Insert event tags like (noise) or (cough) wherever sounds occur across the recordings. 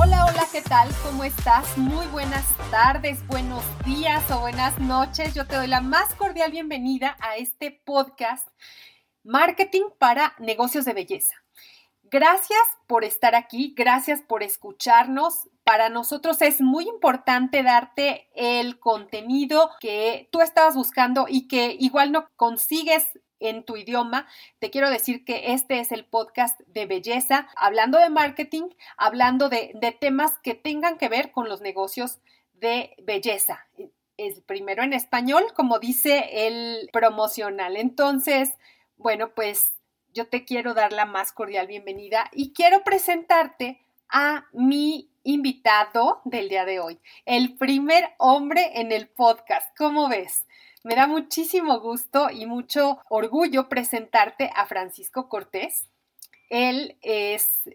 Hola, hola, ¿qué tal? ¿Cómo estás? Muy buenas tardes, buenos días o buenas noches. Yo te doy la más cordial bienvenida a este podcast Marketing para Negocios de Belleza. Gracias por estar aquí, gracias por escucharnos. Para nosotros es muy importante darte el contenido que tú estabas buscando y que igual no consigues en tu idioma, te quiero decir que este es el podcast de belleza, hablando de marketing, hablando de, temas que tengan que ver con los negocios de belleza. Es primero en español, como dice el promocional. Entonces, bueno, pues yo te quiero dar la más cordial bienvenida y quiero presentarte a mi invitado del día de hoy, el primer hombre en el podcast. ¿Cómo ves? Me da muchísimo gusto y mucho orgullo presentarte a Francisco Cortés. Él es,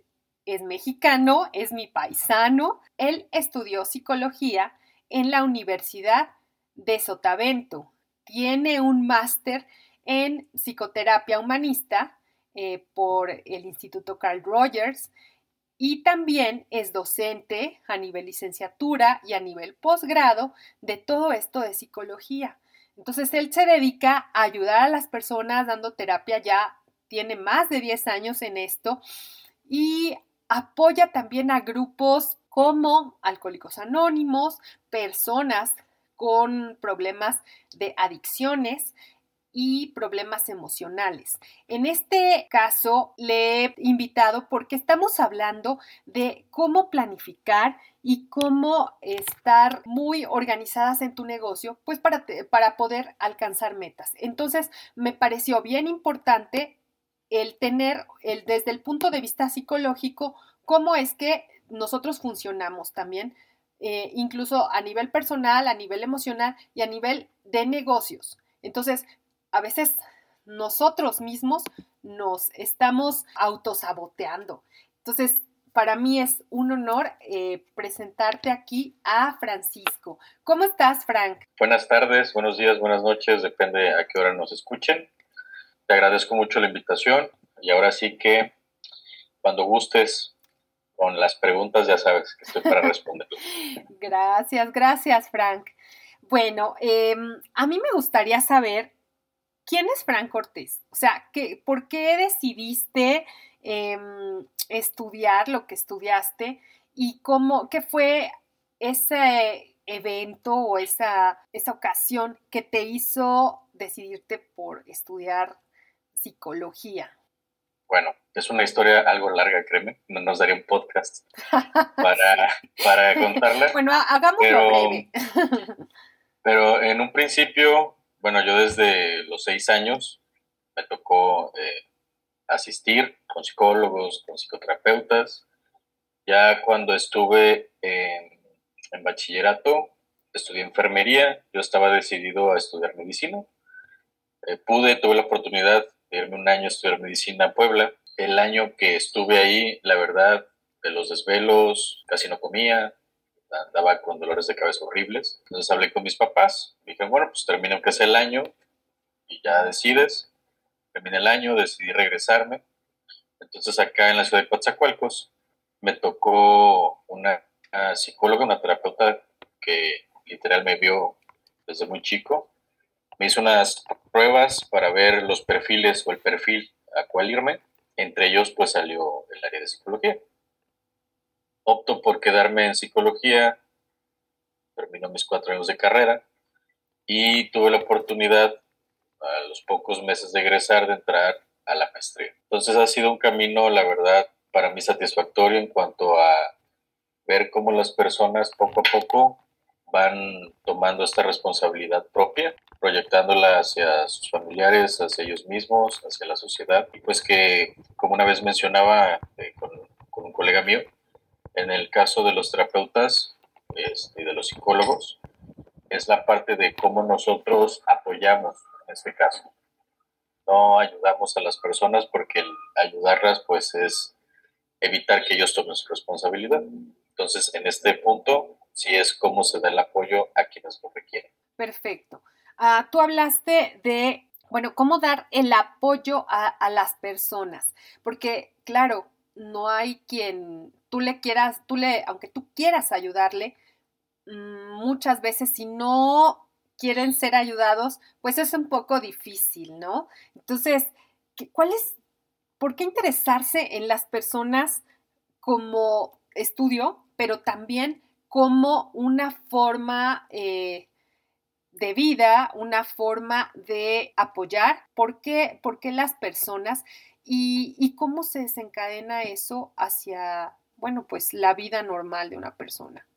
es mexicano, es mi paisano. Él estudió psicología en la Universidad de Sotavento. Tiene un máster en psicoterapia humanista eh, por el Instituto Carl Rogers y también es docente a nivel licenciatura y a nivel posgrado de todo esto de psicología. Entonces él se dedica a ayudar a las personas dando terapia, ya tiene más de 10 años en esto y apoya también a grupos como Alcohólicos Anónimos, personas con problemas de adicciones, y problemas emocionales. En este caso le he invitado porque estamos hablando de cómo planificar y cómo estar muy organizadas en tu negocio, pues para, para poder alcanzar metas. Entonces, me pareció bien importante el tener el, desde el punto de vista psicológico cómo es que nosotros funcionamos también, eh, incluso a nivel personal, a nivel emocional y a nivel de negocios. Entonces, a veces nosotros mismos nos estamos autosaboteando. Entonces, para mí es un honor eh, presentarte aquí a Francisco. ¿Cómo estás, Frank? Buenas tardes, buenos días, buenas noches, depende a qué hora nos escuchen. Te agradezco mucho la invitación y ahora sí que cuando gustes con las preguntas ya sabes que estoy para responder. (laughs) gracias, gracias, Frank. Bueno, em, a mí me gustaría saber ¿quién es Frank Cortés? O sea, ¿por qué decidiste em, estudiar lo que estudiaste y cómo, qué fue ese evento o esa, esa ocasión que te hizo decidirte por estudiar psicología? Bueno, es una historia algo larga, créeme. No nos daría un podcast (laughs) para, para contarla. Bueno, hagámoslo breve. (laughs) pero en un principio bueno, yo desde los seis años me tocó eh, asistir con psicólogos, con psicoterapeutas. Ya cuando estuve en, bachillerato, estudié enfermería, yo estaba decidido a estudiar medicina. Eh, pude, tuve la oportunidad de irme un año a estudiar medicina a Puebla. El año que estuve ahí, la verdad, de los desvelos, casi no comía, andaba con dolores de cabeza horribles. Entonces hablé con mis papás, dije, bueno, pues termino que es el año y ya decides. Terminé el año, decidí regresarme. Entonces acá en la ciudad de Coatzacoalcos me tocó una, psicóloga, una terapeuta que literal me vio desde muy chico. Me hizo unas pruebas para ver los perfiles o el perfil a cuál irme. Entre ellos pues salió el área de psicología opto por quedarme en psicología, termino mis cuatro años de carrera y tuve la oportunidad a los pocos meses de egresar, de entrar a la maestría. Entonces ha sido un camino, la verdad, para mí satisfactorio en cuanto a ver cómo las personas poco a poco van tomando esta responsabilidad propia, proyectándola hacia sus familiares, hacia ellos mismos, hacia la sociedad. Y pues que, como una vez mencionaba eh, con, con, un colega mío, en el caso de los terapeutas este, y de los psicólogos, es la parte de cómo nosotros apoyamos en este caso. No ayudamos a las personas porque ayudarlas pues es evitar que ellos tomen su responsabilidad. Entonces, en este punto, sí es cómo se da el apoyo a quienes lo requieren. Perfecto. Ah, tú hablaste de, bueno, cómo dar el apoyo a las personas, porque, claro, no hay quien tú le quieras, tú le, aunque tú quieras ayudarle, mm, muchas veces si no quieren ser ayudados, pues es un poco difícil, ¿no? Entonces, ¿cuál es, por qué interesarse en las personas como estudio, pero también como una forma eh, de vida, una forma de apoyar? ¿Por qué, por qué las personas? Y, y, cómo se desencadena eso hacia, bueno, pues la vida normal de una persona,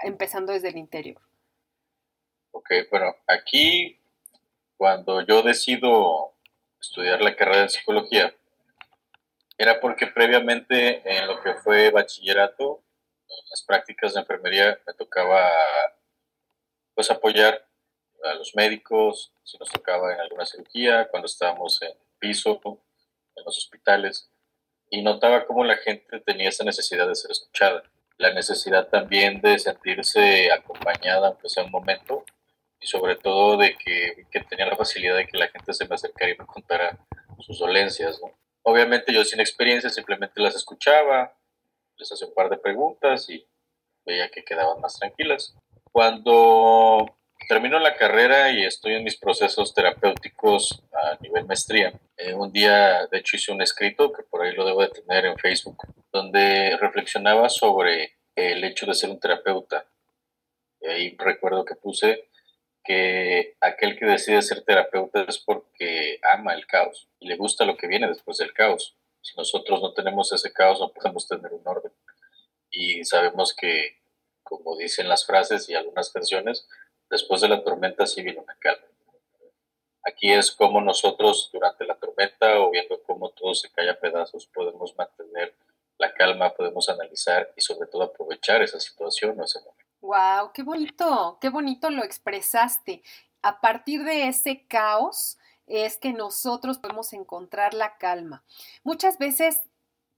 empezando desde el interior. Ok, bueno, aquí cuando yo decido estudiar la carrera de psicología, era porque previamente en lo que fue bachillerato, en las prácticas de enfermería, me tocaba pues apoyar a los médicos, si nos tocaba en alguna cirugía, cuando estábamos en piso, en los hospitales, y notaba cómo la gente tenía esa necesidad de ser escuchada, la necesidad también de sentirse acompañada, aunque sea un momento, y sobre todo de que, que, tenía la facilidad de que la gente se me acercara y me contara sus dolencias. Obviamente yo sin experiencia simplemente las escuchaba, les hacía un par de preguntas y veía que quedaban más tranquilas. Cuando termino la carrera y estoy en mis procesos terapéuticos a nivel maestría, eh, un día de hecho hice un escrito que por ahí lo debo de tener en Facebook, donde reflexionaba sobre el hecho de ser un terapeuta. Y ahí recuerdo que puse que aquel que decide ser terapeuta es porque ama el caos y le gusta lo que viene después del caos. Si nosotros no tenemos ese caos, no podemos tener un orden. Y sabemos que, como dicen las frases y algunas canciones, después de la tormenta sí viene una calma. Aquí es como nosotros durante la tormenta o viendo cómo todo se cae a pedazos podemos mantener la calma, podemos analizar y sobre todo aprovechar esa situación o ese momento. Wow, qué bonito, qué bonito lo expresaste. A partir de ese caos es que nosotros podemos encontrar la calma. Muchas veces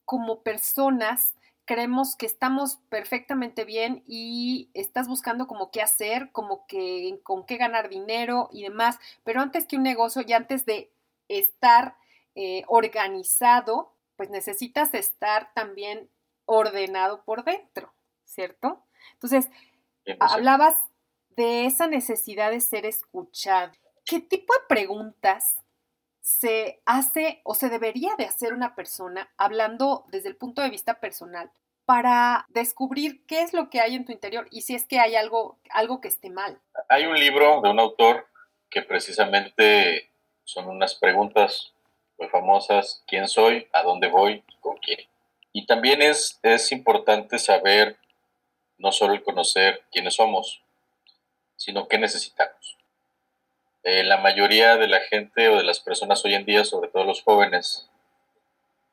como personas creemos que estamos perfectamente bien y estás buscando como qué hacer, como que con qué ganar dinero y demás, pero antes que un negocio y antes de estar eh, organizado, pues necesitas estar también ordenado por dentro, ¿cierto? Entonces, Hablabas de esa necesidad de ser escuchado. ¿Qué tipo de preguntas se hace o se debería de hacer una persona, hablando desde el punto de vista personal, para descubrir qué es lo que hay en tu interior y si es que hay algo, algo que esté mal? Hay un libro de un autor que precisamente son unas preguntas muy famosas, quién soy, a dónde voy, con quién. Y también es, es importante saber no solo el conocer quiénes somos, sino qué necesitamos. Eh, la mayoría de la gente o de las personas hoy en día, sobre todo los jóvenes,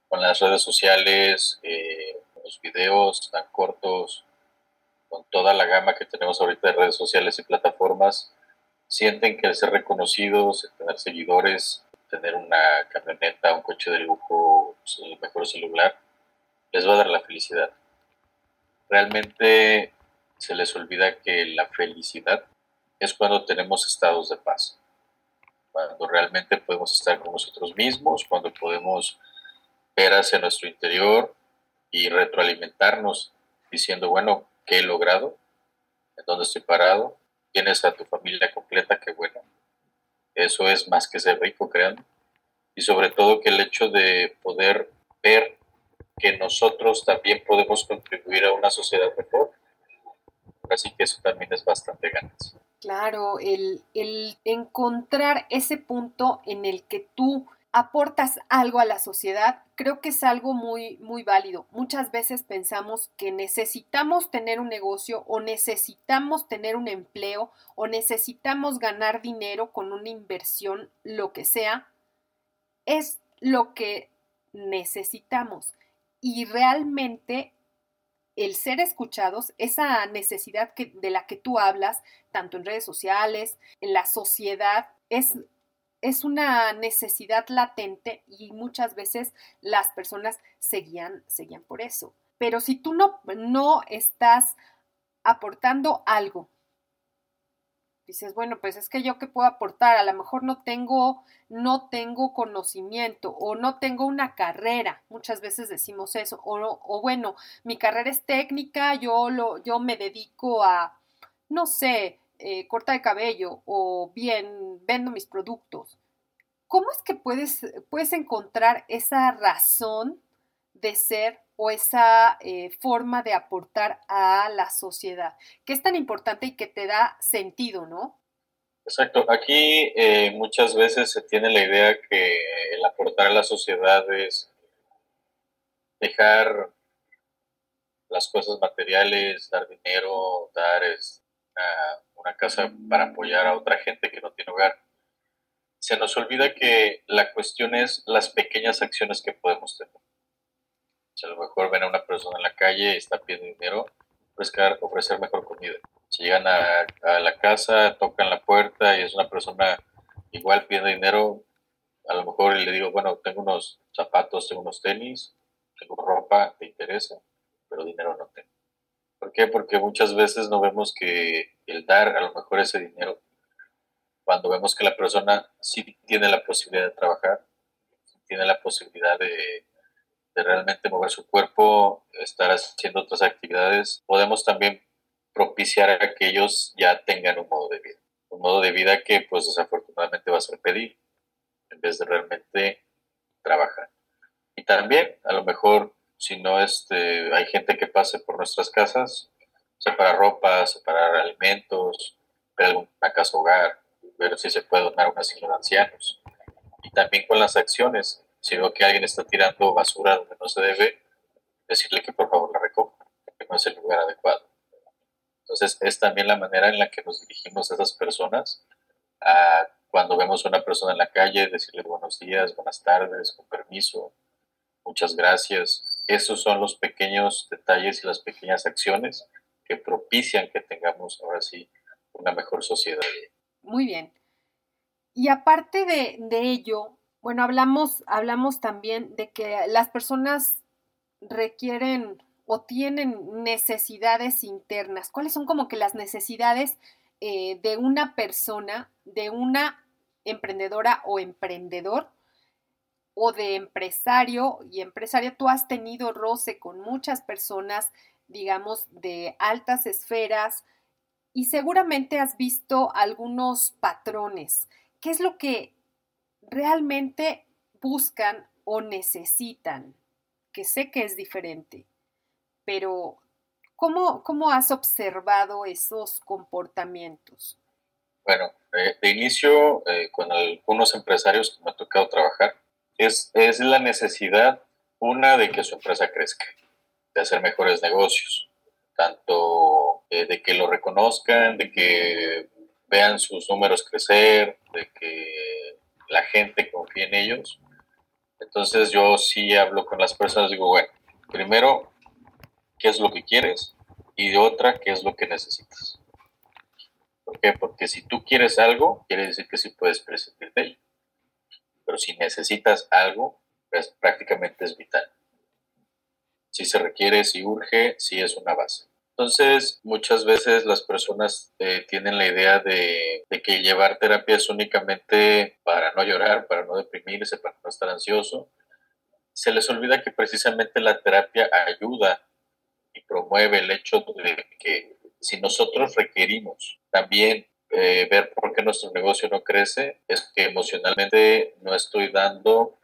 con las redes sociales, eh, los videos tan cortos, con toda la gama que tenemos ahorita de redes sociales y plataformas, sienten que el ser reconocidos, tener seguidores, tener una camioneta, un coche de lujo, el mejor celular, les va a dar la felicidad. Realmente se les olvida que la felicidad es cuando tenemos estados de paz, cuando realmente podemos estar con nosotros mismos, cuando podemos ver hacia nuestro interior y retroalimentarnos diciendo, bueno, ¿qué he logrado? ¿En dónde estoy parado? ¿Tienes a tu familia completa? Qué bueno. Eso es más que ser rico, creando. Y sobre todo que el hecho de poder ver que nosotros también podemos contribuir a una sociedad mejor. Así que eso también es bastante ganancia. Claro, el, encontrar ese punto en el que tú aportas algo a la sociedad, creo que es algo muy, muy válido. Muchas veces pensamos que necesitamos tener un negocio o necesitamos tener un empleo o necesitamos ganar dinero con una inversión, lo que sea. Es lo que necesitamos. Y realmente el ser escuchados, esa necesidad de la que tú hablas, tanto en redes sociales, en la sociedad, es, es una necesidad latente y muchas veces las personas seguían, seguían por eso. Pero si tú no, no estás aportando algo dices, bueno, pues es que yo qué puedo aportar, a lo mejor no tengo, no tengo conocimiento o no tengo una carrera, muchas veces decimos eso, o, o bueno, mi carrera es técnica, yo, lo, yo me dedico a, no sé, eh, corta de cabello o bien vendo mis productos. ¿Cómo es que puedes, puedes encontrar esa razón de ser o esa eh, forma de aportar a la sociedad, que es tan importante y que te da sentido, ¿no? Exacto. Aquí eh, muchas veces se tiene la idea que el aportar a la sociedad es dejar las cosas materiales, dar dinero, dar una, una casa para apoyar a otra gente que no tiene hogar. Se nos olvida que la cuestión es las pequeñas acciones que podemos tener si a lo mejor ven a una persona en la calle y está pidiendo dinero, ofrecer, ofrecer mejor comida. Si llegan a, la casa, tocan la puerta y es una persona igual pidiendo dinero, a lo mejor le digo, bueno, tengo unos zapatos, tengo unos tenis, tengo ropa, te interesa, pero dinero no tengo. ¿Por qué? Porque muchas veces no vemos que el dar a lo mejor ese dinero, cuando vemos que la persona sí tiene la posibilidad de trabajar, tiene la posibilidad de de realmente mover su cuerpo, estar haciendo otras actividades, podemos también propiciar a que ellos ya tengan un modo de vida. Un modo de vida que pues desafortunadamente va a ser pedir en vez de realmente trabajar. Y también a lo mejor si no este, hay gente que pase por nuestras casas, separar ropa, separar alimentos, ver alguna casa hogar, ver si se puede donar una asilo de ancianos. Y también con las acciones, si veo que alguien está tirando basura donde no se debe, decirle que por favor la recoja, que no es el lugar adecuado. Entonces, es también la manera en la que nos dirigimos a esas personas. cuando vemos a una persona en la calle, decirle buenos días, buenas tardes, con permiso, muchas gracias. Esos son los pequeños detalles y las pequeñas acciones que propician que tengamos ahora sí una mejor sociedad. Muy bien. Y aparte de, de ello, bueno, hablamos, hablamos también de que las personas requieren o tienen necesidades internas. ¿Cuáles son como que las necesidades eh, de una persona, de una emprendedora o emprendedor o de empresario y empresaria? Tú has tenido roce con muchas personas, digamos, de altas esferas y seguramente has visto algunos patrones. ¿Qué es lo que realmente buscan o necesitan, que sé que es diferente, pero ¿cómo, cómo has observado esos comportamientos? Bueno, de inicio, eh, con algunos empresarios que me ha tocado trabajar, es, es la necesidad, una, de que su empresa crezca, de hacer mejores negocios, tanto eh, de que lo reconozcan, de que vean sus números crecer, de que la gente confía en ellos. Entonces yo sí hablo con las personas, digo, bueno, primero, ¿qué es lo que quieres? Y de otra, ¿qué es lo que necesitas? ¿Por qué? Porque si tú quieres algo, quiere decir que sí puedes prescindir de ello. Pero si necesitas algo, pues prácticamente es vital. Si se requiere, si urge, si es una base. Entonces, muchas veces las personas eh, tienen la idea de, que llevar terapia es únicamente para no llorar, para no deprimirse, para no estar ansioso. Se les olvida que precisamente la terapia ayuda y promueve el hecho de que si nosotros requerimos también eh, ver por qué nuestro negocio no crece, es que emocionalmente no estoy dando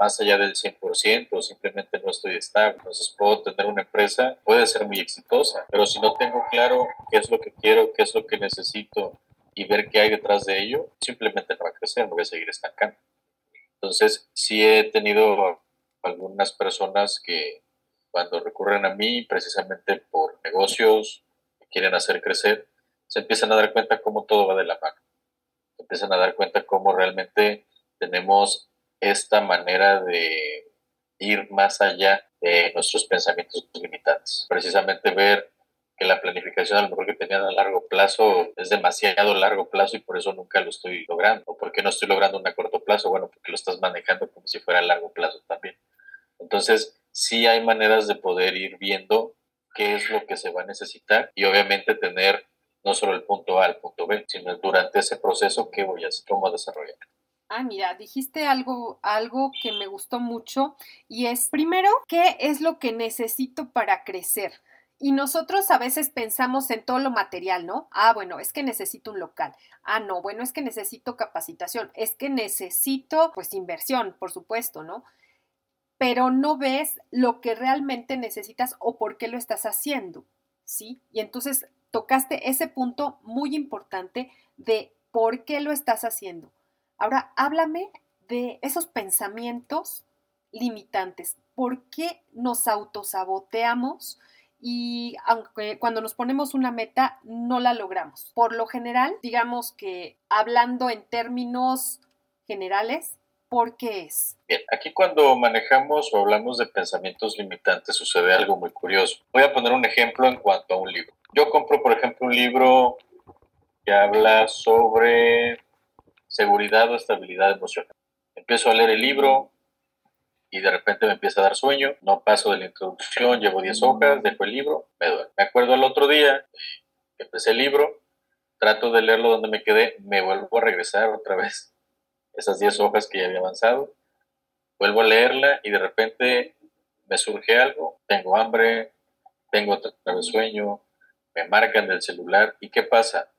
más allá del 100% o simplemente no estoy estable. Entonces puedo tener una empresa, puede ser muy exitosa, pero si no tengo claro qué es lo que quiero, qué es lo que necesito y ver qué hay detrás de ello, simplemente no va a crecer, no voy a seguir estancando. Entonces, sí he tenido algunas personas que cuando recurren a mí precisamente por negocios que quieren hacer crecer, se empiezan a dar cuenta cómo todo va de la mano. Se empiezan a dar cuenta cómo realmente tenemos esta manera de ir más allá de nuestros pensamientos limitantes. Precisamente ver que la planificación a lo mejor que tenían a largo plazo es demasiado largo plazo y por eso nunca lo estoy logrando. ¿O por qué no estoy logrando un a corto plazo? Bueno, porque lo estás manejando como si fuera a largo plazo también. Entonces, sí hay maneras de poder ir viendo qué es lo que se va a necesitar y obviamente tener no solo el punto A al punto B, sino durante ese proceso qué voy a hacer, cómo desarrollar. Ah, mira, dijiste algo, algo que me gustó mucho y es, primero, ¿qué es lo que necesito para crecer? Y nosotros a veces pensamos en todo lo material, ¿no? Ah, bueno, es que necesito un local. Ah, no, bueno, es que necesito capacitación. Es que necesito, pues, inversión, por supuesto, ¿no? Pero no ves lo que realmente necesitas o por qué lo estás haciendo, ¿sí? Y entonces tocaste ese punto muy importante de por qué lo estás haciendo. Ahora, háblame de esos pensamientos limitantes. ¿Por qué nos autosaboteamos? y aunque cuando nos ponemos una meta no la logramos. Por lo general, digamos que hablando en términos generales, ¿por qué es? Bien, aquí cuando manejamos o hablamos de pensamientos limitantes sucede algo muy curioso. Voy a poner un ejemplo en cuanto a un libro. Yo compro, por ejemplo, un libro que habla sobre seguridad o estabilidad emocional. Empiezo a leer el libro y de repente me empieza a dar sueño, no paso de la introducción, llevo 10 hojas, dejo el libro, me duermo. Me acuerdo el otro día, empecé el libro, trato de leerlo donde me quedé, me vuelvo a regresar otra vez esas 10 hojas que ya había avanzado, vuelvo a leerla y de repente me surge algo, tengo hambre, tengo otra vez sueño, me marcan del celular y ¿qué pasa?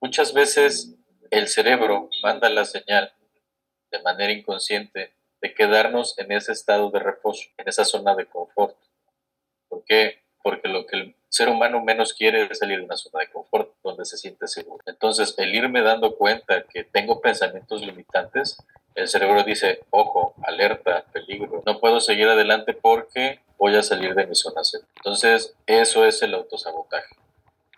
Muchas veces el cerebro manda la señal de manera inconsciente de quedarnos en ese estado de reposo, en esa zona de confort. ¿Por qué? Porque lo que el ser humano menos quiere es salir de una zona de confort donde se siente seguro. Entonces, el irme dando cuenta que tengo pensamientos limitantes, el cerebro dice, ojo, alerta, peligro, no puedo seguir adelante porque voy a salir de mi zona segura. Entonces, eso es el autosabotaje.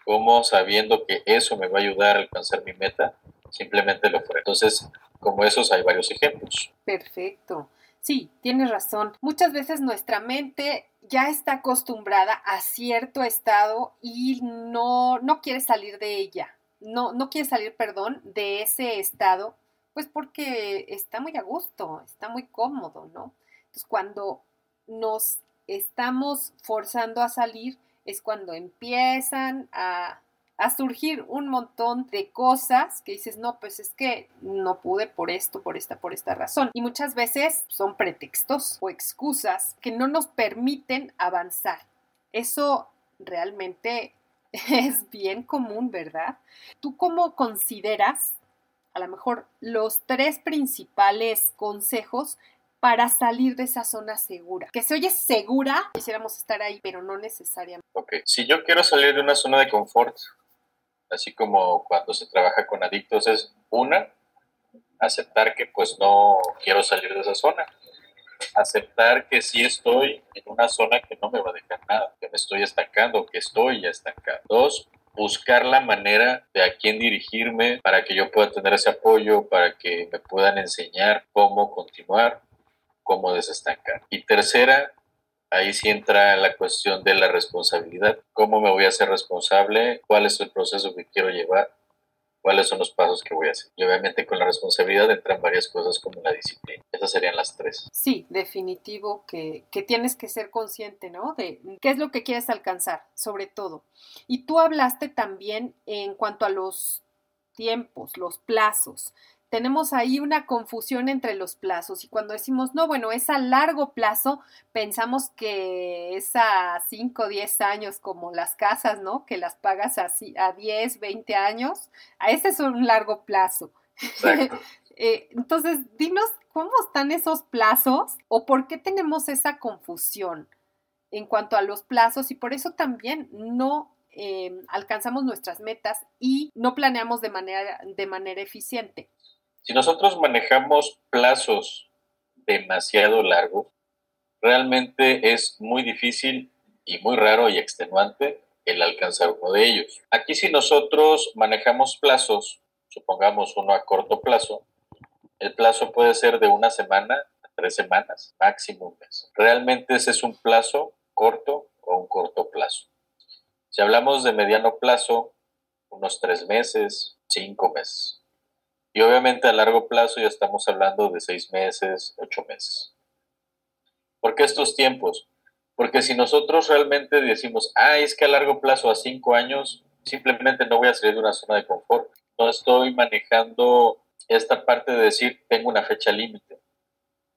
Como sabiendo que eso me va a ayudar a alcanzar mi meta, simplemente lo fuera. Entonces, como esos hay varios ejemplos. Perfecto. Sí, tienes razón. Muchas veces nuestra mente ya está acostumbrada a cierto estado y no, no quiere salir de ella. No, no quiere salir, perdón, de ese estado, pues porque está muy a gusto, está muy cómodo, ¿no? Entonces, cuando nos estamos forzando a salir, es cuando empiezan a a surgir un montón de cosas que dices, no, pues es que no pude por esto, por esta, por esta razón. Y muchas veces son pretextos o excusas que no nos permiten avanzar. Eso realmente (laughs) es bien común, ¿verdad? ¿Tú cómo consideras a lo mejor los tres principales consejos para salir de esa zona segura. Que se oye segura, quisiéramos estar ahí, pero no necesariamente. Ok, si yo quiero salir de una zona de confort, así como cuando se trabaja con adictos, es una, aceptar que pues no quiero salir de esa zona, aceptar que sí estoy en una zona que no me va a dejar nada, que me estoy estancando, que estoy ya estancado. Dos, buscar la manera de a quién dirigirme para que yo pueda tener ese apoyo, para que me puedan enseñar cómo continuar, cómo desestancar. Y tercera, ahí sí entra la cuestión de la responsabilidad. ¿Cómo me voy a hacer responsable? ¿Cuál es el proceso que quiero llevar? ¿Cuáles son los pasos que voy a hacer? Y obviamente con la responsabilidad entran varias cosas como la disciplina. Esas serían las tres. Sí, definitivo que, que tienes que ser consciente, ¿no? De qué es lo que quieres alcanzar, sobre todo. Y tú hablaste también en cuanto a los tiempos, los plazos tenemos ahí una confusión entre los plazos y cuando decimos, no, bueno, es a largo plazo, pensamos que es a 5 o 10 años como las casas, ¿no? Que las pagas así a 10, 20 años, a ese es un largo plazo. (laughs) Eh, entonces, dinos ¿Cómo están esos plazos o por qué tenemos esa confusión en cuanto a los plazos y por eso también no eh, alcanzamos nuestras metas y no planeamos de manera, de manera eficiente? Si nosotros manejamos plazos demasiado largos, realmente es muy difícil y muy raro y extenuante el alcanzar uno de ellos. Aquí si nosotros manejamos plazos, supongamos uno a corto plazo, el plazo puede ser de una semana a tres semanas, máximo un mes. Realmente ese es un plazo corto o un corto plazo. Si hablamos de mediano plazo, unos tres meses, cinco meses. Y obviamente a largo plazo ya estamos hablando de seis meses, ocho meses. ¿Por qué estos tiempos? Porque si nosotros realmente decimos, ah, es que a largo plazo, a cinco años, simplemente no voy a salir de una zona de confort. No estoy manejando esta parte de decir, tengo una fecha límite.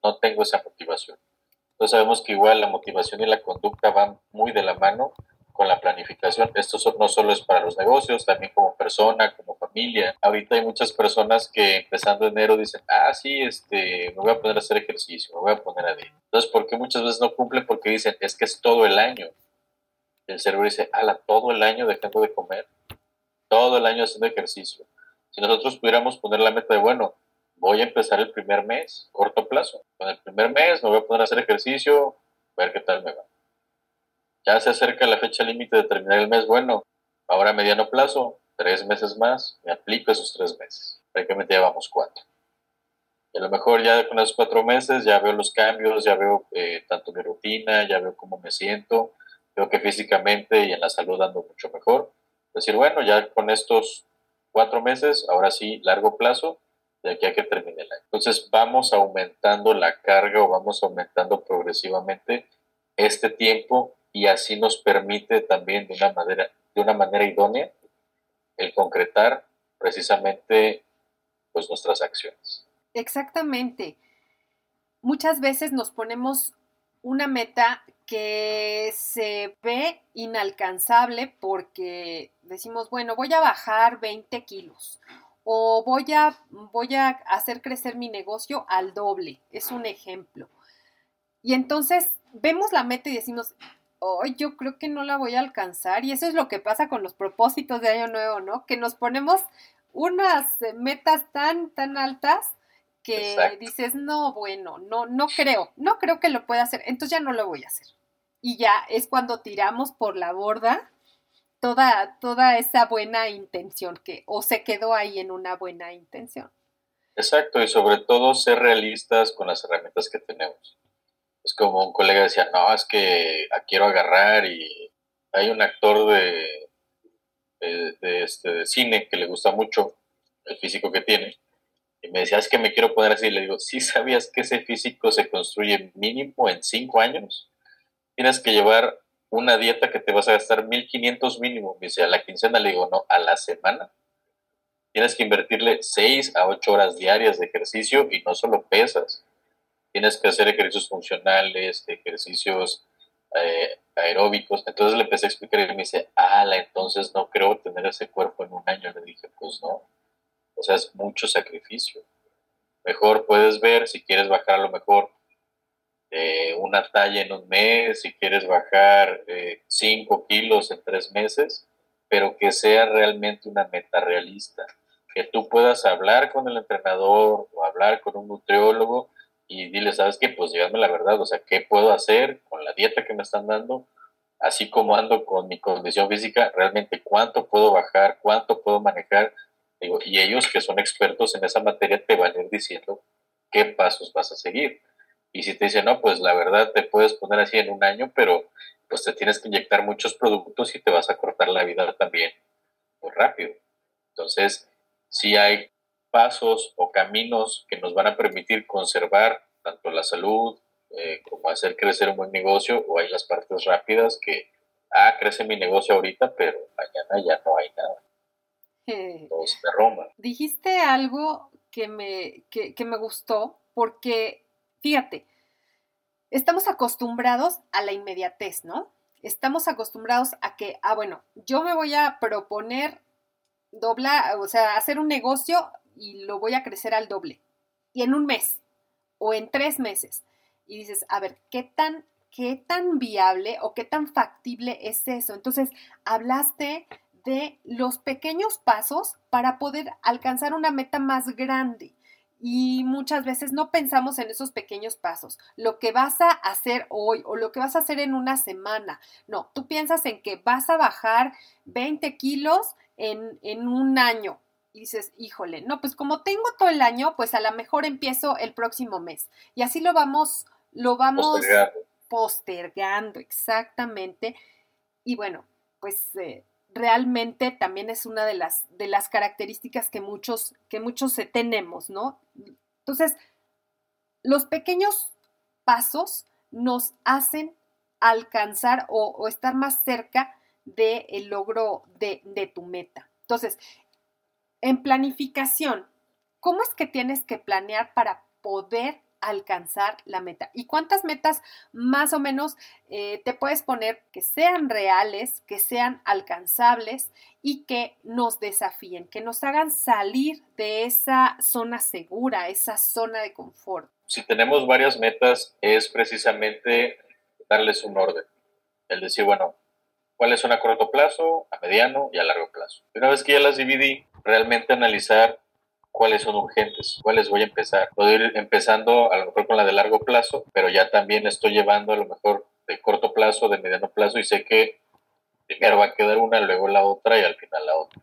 No tengo esa motivación. Entonces sabemos que igual la motivación y la conducta van muy de la mano con la planificación. Esto no solo es para los negocios, también como persona, como familia. Ahorita hay muchas personas que empezando enero dicen, ah, sí, este, me voy a poner a hacer ejercicio, me voy a poner a dieta. Entonces, ¿por qué muchas veces no cumplen? Porque dicen, es que es todo el año. El cerebro dice, ala, todo el año dejando de comer, todo el año haciendo ejercicio. Si nosotros pudiéramos poner la meta de, bueno, voy a empezar el primer mes, corto plazo. Con el primer mes me voy a poner a hacer ejercicio, a ver qué tal me va ya se acerca la fecha límite de terminar el mes, bueno, ahora a mediano plazo, tres meses más, me aplico esos tres meses. Prácticamente ya vamos cuatro. Y a lo mejor ya con esos cuatro meses ya veo los cambios, ya veo eh, tanto mi rutina, ya veo cómo me siento, veo que físicamente y en la salud ando mucho mejor. Es decir, bueno, ya con estos cuatro meses, ahora sí, largo plazo, de aquí a que termine el año. Entonces vamos aumentando la carga o vamos aumentando progresivamente este tiempo y así nos permite también de una manera, de una manera idónea el concretar precisamente pues nuestras acciones. Exactamente. Muchas veces nos ponemos una meta que se ve inalcanzable porque decimos, bueno, voy a bajar 20 kilos o voy a, voy a hacer crecer mi negocio al doble. Es un ejemplo. Y entonces vemos la meta y decimos, hoy yo creo que no la voy a alcanzar. Y eso es lo que pasa con los propósitos de Año Nuevo, ¿no? Que nos ponemos unas eh, metas tan, tan altas que dices, no, bueno, no, no creo, no creo que lo pueda hacer, entonces ya no lo voy a hacer. Y ya es cuando tiramos por la borda toda, toda esa buena intención que, o se quedó ahí en una buena intención. Exacto, y sobre todo ser realistas con las herramientas que tenemos. Es como un colega decía, no, es que quiero agarrar y hay un actor de, de, este, de cine que le gusta mucho el físico que tiene. Y me decía, es que me quiero poner así. Le digo, ¿sí sabías que ese físico se construye mínimo en cinco años? Tienes que llevar una dieta que te vas a gastar 1500 mínimo. Me dice, a la quincena le digo, no, a la semana. Tienes que invertirle 6 a 8 horas diarias de ejercicio y no solo pesas tienes que hacer ejercicios funcionales, ejercicios eh, aeróbicos. Entonces le empecé a explicar y me dice, ala, entonces no creo tener ese cuerpo en un año. Le dije, pues no. O sea, es mucho sacrificio. Mejor puedes ver si quieres bajar a lo mejor eh, una talla en un mes, si quieres bajar 5 eh, kilos en tres meses, pero que sea realmente una meta realista. Que tú puedas hablar con el entrenador o hablar con un nutriólogo y dile, ¿sabes qué? Pues dígame la verdad, o sea, ¿qué puedo hacer con la dieta que me están dando? Así como ando con mi condición física, realmente cuánto puedo bajar, cuánto puedo manejar. Digo, y ellos que son expertos en esa materia te van a ir diciendo qué pasos vas a seguir. Y si te dicen, no, pues la verdad te puedes poner así en un año, pero pues te tienes que inyectar muchos productos y te vas a cortar la vida también muy rápido. Entonces, sí hay pasos o caminos que nos van a permitir conservar tanto la salud eh, como hacer crecer un buen negocio o hay las partes rápidas que, ah, crece mi negocio ahorita, pero mañana ya no hay nada. (laughs) Todo se derrumba. Dijiste algo que me, que, que me gustó porque, fíjate, estamos acostumbrados a la inmediatez, ¿no? Estamos acostumbrados a que, ah, bueno, yo me voy a proponer doblar, o sea, hacer un negocio y lo voy a crecer al doble. Y en un mes. o en tres meses. Y dices, a ver, ¿qué tan, qué tan viable o qué tan factible es eso? Entonces, hablaste de los pequeños pasos para poder alcanzar una meta más grande. Y muchas veces no pensamos en esos pequeños pasos, lo que vas a hacer hoy o lo que vas a hacer en una semana. No, tú piensas en que vas a bajar 20 kilos en, en un año y dices, híjole, no, pues como tengo todo el año, pues a lo mejor empiezo el próximo mes. Y así lo vamos, lo vamos postergando, exactamente. Y bueno, pues eh, realmente también es una de las, de las características que muchos, que muchos tenemos, ¿no? Entonces, los pequeños pasos nos hacen alcanzar o, estar más cerca del logro de, de tu meta. Entonces, en planificación, ¿cómo es que tienes que planear para poder alcanzar la meta. ¿Y cuántas metas más o menos eh, te puedes poner que sean reales, que sean alcanzables y que nos desafíen, que nos hagan salir de esa zona segura, esa zona de confort? Si tenemos varias metas, es precisamente darles un orden. El decir, bueno, ¿cuáles son a corto plazo, a mediano y a largo plazo? Una vez que ya las dividí, realmente analizar cuáles son urgentes, cuáles voy a empezar. Puedo ir empezando a lo mejor con la de largo plazo, pero ya también estoy llevando a lo mejor de corto plazo, de mediano plazo y sé que primero va a quedar una, luego la otra y al final la otra.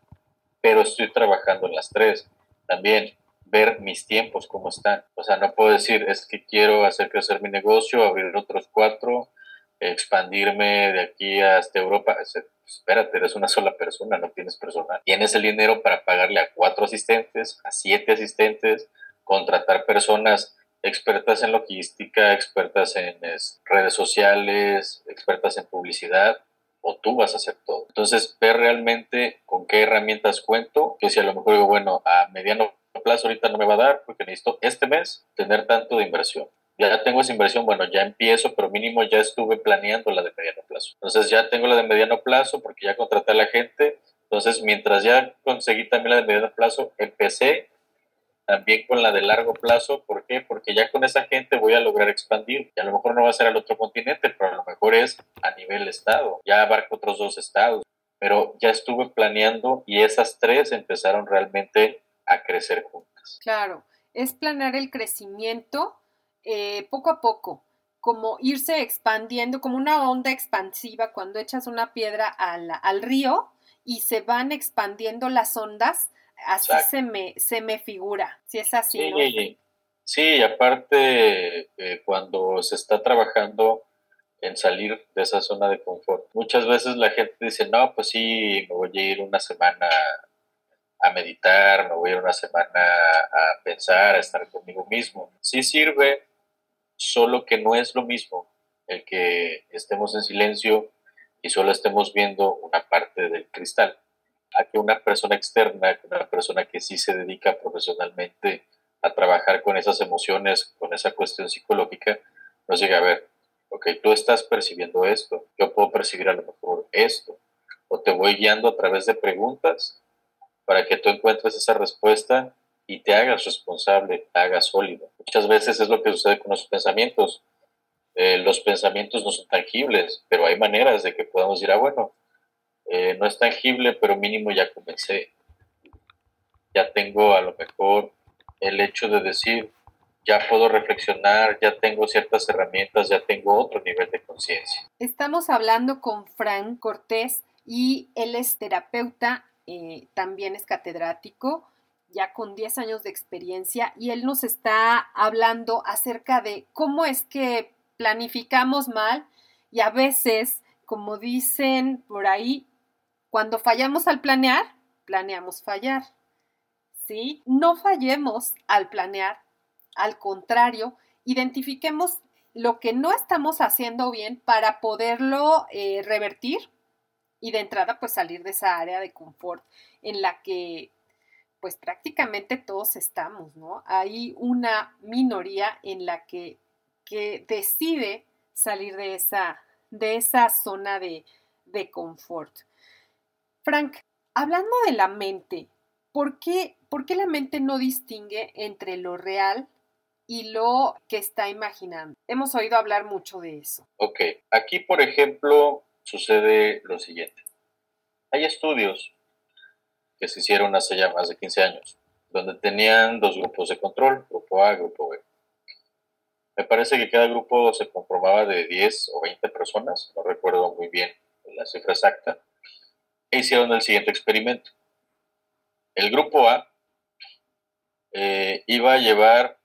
Pero estoy trabajando en las tres. También ver mis tiempos, cómo están. O sea, no puedo decir, es que quiero hacer crecer mi negocio, abrir otros cuatro, expandirme de aquí hasta Europa. Espérate, eres una sola persona, no tienes personal. Tienes el dinero para pagarle a cuatro asistentes, a siete asistentes, contratar personas expertas en logística, expertas en redes sociales, expertas en publicidad, o tú vas a hacer todo. Entonces, ver realmente con qué herramientas cuento, que si a lo mejor digo, bueno, a mediano plazo ahorita no me va a dar porque necesito este mes tener tanto de inversión ya tengo esa inversión, bueno, ya empiezo, pero mínimo ya estuve planeando la de mediano plazo. Entonces ya tengo la de mediano plazo porque ya contraté a la gente. Entonces, mientras ya conseguí también la de mediano plazo, empecé también con la de largo plazo. ¿Por qué? Porque ya con esa gente voy a lograr expandir. Y a lo mejor no va a ser al otro continente, pero a lo mejor es a nivel estado. Ya abarco otros dos estados. Pero ya estuve planeando y esas tres empezaron realmente a crecer juntas. Claro, es planear el crecimiento eh, poco a poco, como irse expandiendo, como una onda expansiva cuando echas una piedra al, al río y se van expandiendo las ondas, así se me, se me figura, si es así. Sí, ¿no? sí aparte eh, cuando se está trabajando en salir de esa zona de confort. Muchas veces la gente dice, no, pues sí, me voy a ir una semana a meditar, me voy a ir una semana a pensar, a estar conmigo mismo. Sí sirve, solo que no es lo mismo el que estemos en silencio y solo estemos viendo una parte del cristal, a que una persona externa, una persona que sí se dedica profesionalmente a trabajar con esas emociones, con esa cuestión psicológica, nos diga, a ver, ok, tú estás percibiendo esto, yo puedo percibir a lo mejor esto, o te voy guiando a través de preguntas para que tú encuentres esa respuesta y te hagas responsable, te hagas sólido. Muchas veces es lo que sucede con los pensamientos. Eh, los pensamientos no son tangibles, pero hay maneras de que podamos decir, ah, bueno, eh, no es tangible, pero mínimo ya comencé. Ya tengo a lo mejor el hecho de decir, ya puedo reflexionar, ya tengo ciertas herramientas, ya tengo otro nivel de conciencia. Estamos hablando con Frank Cortés y él es terapeuta, eh, también es catedrático ya con 10 años de experiencia y él nos está hablando acerca de cómo es que planificamos mal y a veces, como dicen por ahí, cuando fallamos al planear, planeamos fallar. ¿Sí? No fallemos al planear, al contrario, identifiquemos lo que no estamos haciendo bien para poderlo eh, revertir y de entrada pues salir de esa área de confort en la que pues prácticamente todos estamos, ¿no? Hay una minoría en la que, que decide salir de esa, de esa zona de, de confort. Frank, hablando de la mente, ¿por qué, ¿por qué la mente no distingue entre lo real y lo que está imaginando. Hemos oído hablar mucho de eso. Ok, aquí por ejemplo sucede lo siguiente. Hay estudios que se hicieron hace ya más de 15 años, donde tenían dos grupos de control, grupo A, grupo B. Me parece que cada grupo se conformaba de 10 o 20 personas, no recuerdo muy bien la cifra exacta, e hicieron el siguiente experimento. El grupo A eh, iba a llevar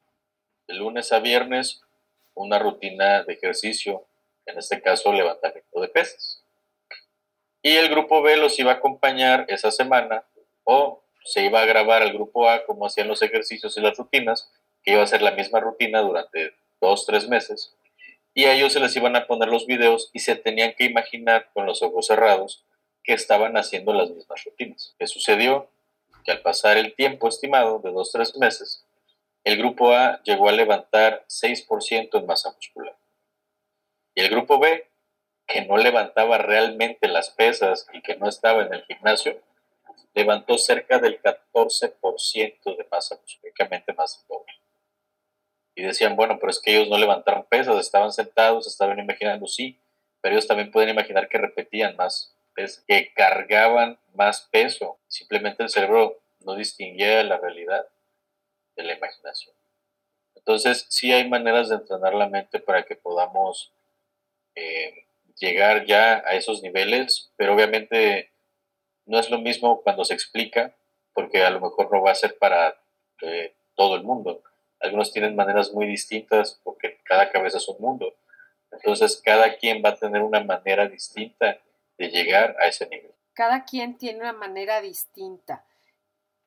de lunes a viernes una rutina de ejercicio, en este caso levantamiento de pesas. Y el grupo B los iba a acompañar esa semana o se iba a grabar al grupo A cómo hacían los ejercicios y las rutinas, que iba a ser la misma rutina durante dos, tres meses. Y a ellos se les iban a poner los videos y se tenían que imaginar con los ojos cerrados que estaban haciendo las mismas rutinas. ¿Qué sucedió? Que al pasar el tiempo estimado de dos, tres meses, el grupo A llegó a levantar 6% en masa muscular. Y el grupo B, que no levantaba realmente las pesas y que no estaba en el gimnasio, levantó cerca del 14% de masa muscular, más del doble. Y decían, bueno, pero es que ellos no levantaron pesas, estaban sentados, estaban imaginando, sí, pero ellos también pueden imaginar que repetían más, que cargaban más peso. Simplemente el cerebro no distinguía la realidad de la imaginación. Entonces, sí hay maneras de entrenar la mente para que podamos eh, llegar ya a esos niveles, pero obviamente no es lo mismo cuando se explica, porque a lo mejor no va a ser para eh, todo el mundo. Algunos tienen maneras muy distintas porque cada cabeza es un mundo. Entonces, cada quien va a tener una manera distinta de llegar a ese nivel. Cada quien tiene una manera distinta.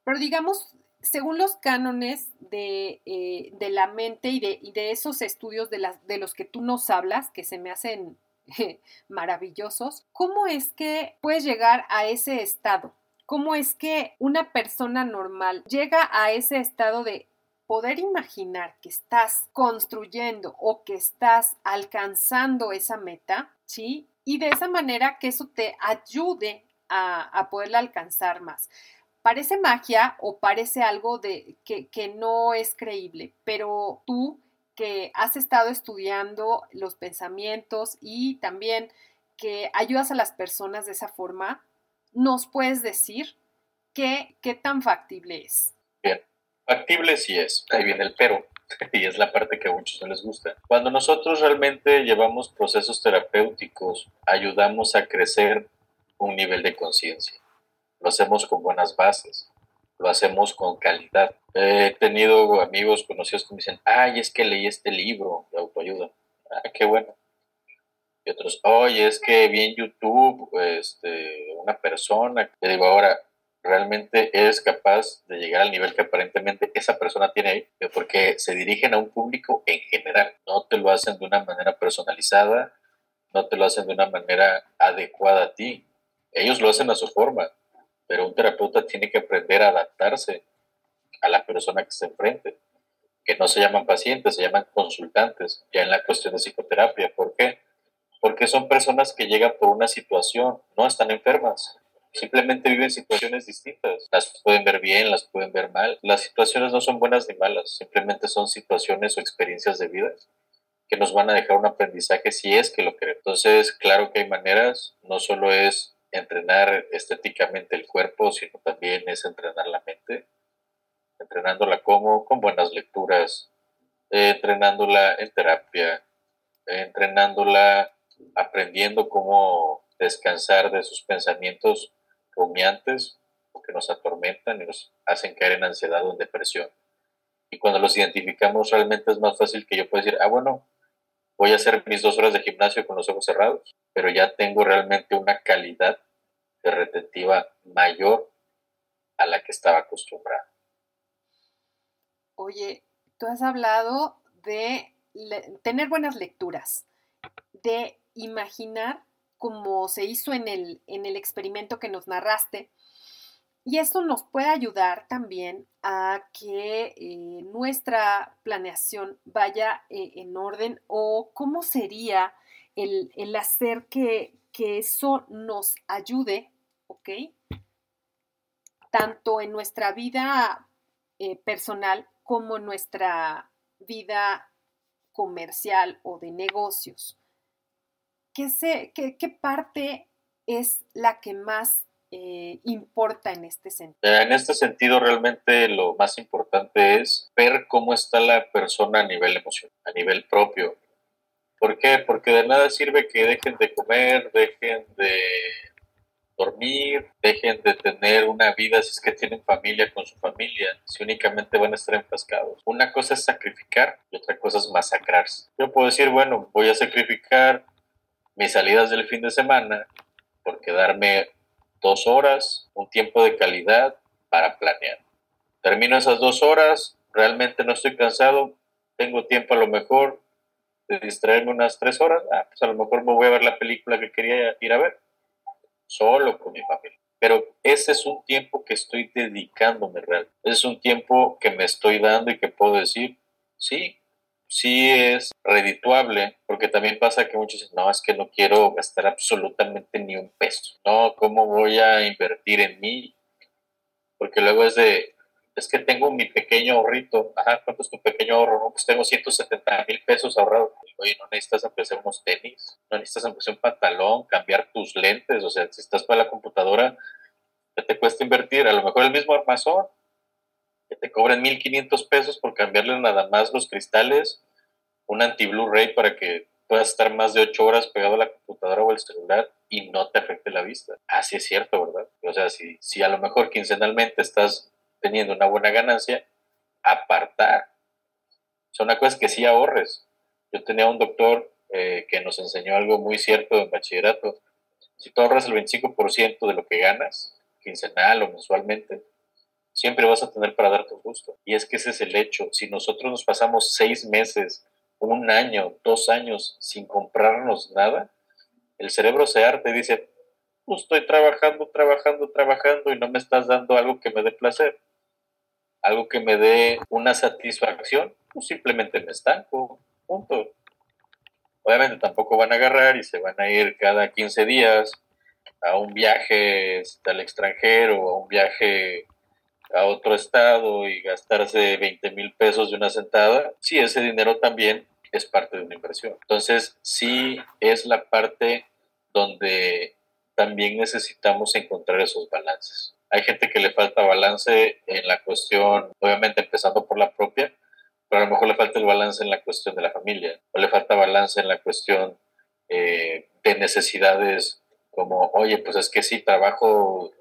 Pero digamos, según los cánones de, eh, la mente y de, y de esos estudios de, de los que tú nos hablas, que se me hacen (laughs) maravillosos, ¿cómo es que puedes llegar a ese estado? ¿Cómo es que una persona normal llega a ese estado de poder imaginar que estás construyendo o que estás alcanzando esa meta, ¿sí? Y de esa manera que eso te ayude a, a poderla alcanzar más. Parece magia o parece algo de que, que no es creíble, pero tú que has estado estudiando los pensamientos y también que ayudas a las personas de esa forma, ¿nos puedes decir qué, qué tan factible es? Bien, Factible sí es, ahí viene el pero, (laughs) y es la parte que a muchos no les gusta. Cuando nosotros realmente llevamos procesos terapéuticos, ayudamos a crecer un nivel de conciencia. Lo hacemos con buenas bases, lo hacemos con calidad. He tenido amigos conocidos que me dicen, ay, es que leí este libro de autoayuda. Ah, qué bueno. Y otros, oye, es que vi en YouTube este, una persona. Te digo, ahora, realmente eres capaz de llegar al nivel que aparentemente esa persona tiene ahí, porque se dirigen a un público en general, no te lo hacen de una manera personalizada, no te lo hacen de una manera adecuada a ti, ellos lo hacen a su forma, pero un terapeuta tiene que aprender a adaptarse a la persona que se enfrente, que no se llaman pacientes, se llaman consultantes, ya en la cuestión de psicoterapia. ¿Por qué? Porque son personas que llegan por una situación, no están enfermas, simplemente viven situaciones distintas. Las pueden ver bien, las pueden ver mal. Las situaciones no son buenas ni malas, simplemente son situaciones o experiencias de vida que nos van a dejar un aprendizaje si es que lo queremos. Entonces, claro que hay maneras, no solo es entrenar estéticamente el cuerpo, sino también es entrenar la mente, entrenándola como con buenas lecturas, entrenándola en terapia, entrenándola aprendiendo cómo descansar de sus pensamientos rumiantes que nos atormentan y nos hacen caer en ansiedad o en depresión. Y cuando los identificamos realmente es más fácil que yo pueda decir, ah, bueno, voy a hacer mis dos horas de gimnasio con los ojos cerrados, pero ya tengo realmente una calidad de retentiva mayor a la que estaba acostumbrada. Oye, tú has hablado de tener buenas lecturas, de imaginar como se hizo en el, en el experimento que nos narraste. Y esto nos puede ayudar también a que eh, nuestra planeación vaya eh, en orden o cómo sería el, hacer que, eso nos ayude, ¿ok? Tanto en nuestra vida eh, personal como en nuestra vida comercial o de negocios, ¿qué, qué, parte es la que más eh, importa en este sentido? En este sentido, realmente lo más importante es ver cómo está la persona a nivel emocional, a nivel propio. ¿Por qué? Porque de nada sirve que dejen de comer, dejen de dormir, dejen de tener una vida si es que tienen familia con su familia, si únicamente van a estar enfrascados. Una cosa es sacrificar y otra cosa es masacrarse. Yo puedo decir, bueno, voy a sacrificar mis salidas del fin de semana por quedarme dos horas, un tiempo de calidad para planear. Termino esas dos horas, realmente no estoy cansado, tengo tiempo a lo mejor de distraerme unas tres horas, ah, pues a lo mejor me voy a ver la película que quería ir a ver solo con mi familia. Pero ese es un tiempo que estoy dedicándome real. es un tiempo que me estoy dando y que puedo decir, sí, sí es redituable, porque también pasa que muchos dicen, no, es que no quiero gastar absolutamente ni un peso. No, ¿cómo voy a invertir en mí? Porque luego es de, es que tengo mi pequeño ahorrito. Ajá, ¿cuánto es tu pequeño ahorro? No, pues tengo 170 mil pesos ahorrados. Oye, no necesitas empezar unos tenis, no necesitas empezar un pantalón, cambiar tus lentes. O sea, si estás para la computadora, ¿qué te cuesta invertir? A lo mejor el mismo armazón, que te cobren 1500 pesos por cambiarle nada más los cristales, un anti-Blu-ray para que puedas estar más de 8 horas pegado a la computadora o al celular y no te afecte la vista. Así es cierto, ¿verdad? O sea, si, si a lo mejor quincenalmente estás teniendo una buena ganancia, apartar. Son una cosa que sí ahorres. Yo tenía un doctor eh, que nos enseñó algo muy cierto en bachillerato. Si tú ahorras el 25% de lo que ganas, quincenal o mensualmente, siempre vas a tener para dar tu gusto. Y es que ese es el hecho. Si nosotros nos pasamos seis meses, un año, dos años sin comprarnos nada, el cerebro se arte y dice, pues estoy trabajando, trabajando, trabajando y no me estás dando algo que me dé placer algo que me dé una satisfacción, pues simplemente me estanco, punto. Obviamente tampoco van a agarrar y se van a ir cada 15 días a un viaje este, al extranjero, a un viaje a otro estado y gastarse 20 mil pesos de una sentada, sí, ese dinero también es parte de una inversión. Entonces, sí es la parte donde también necesitamos encontrar esos balances. Hay gente que le falta balance en la cuestión, obviamente empezando por la propia, pero a lo mejor le falta el balance en la cuestión de la familia, o le falta balance en la cuestión eh, de necesidades como, oye, pues es que sí, trabajo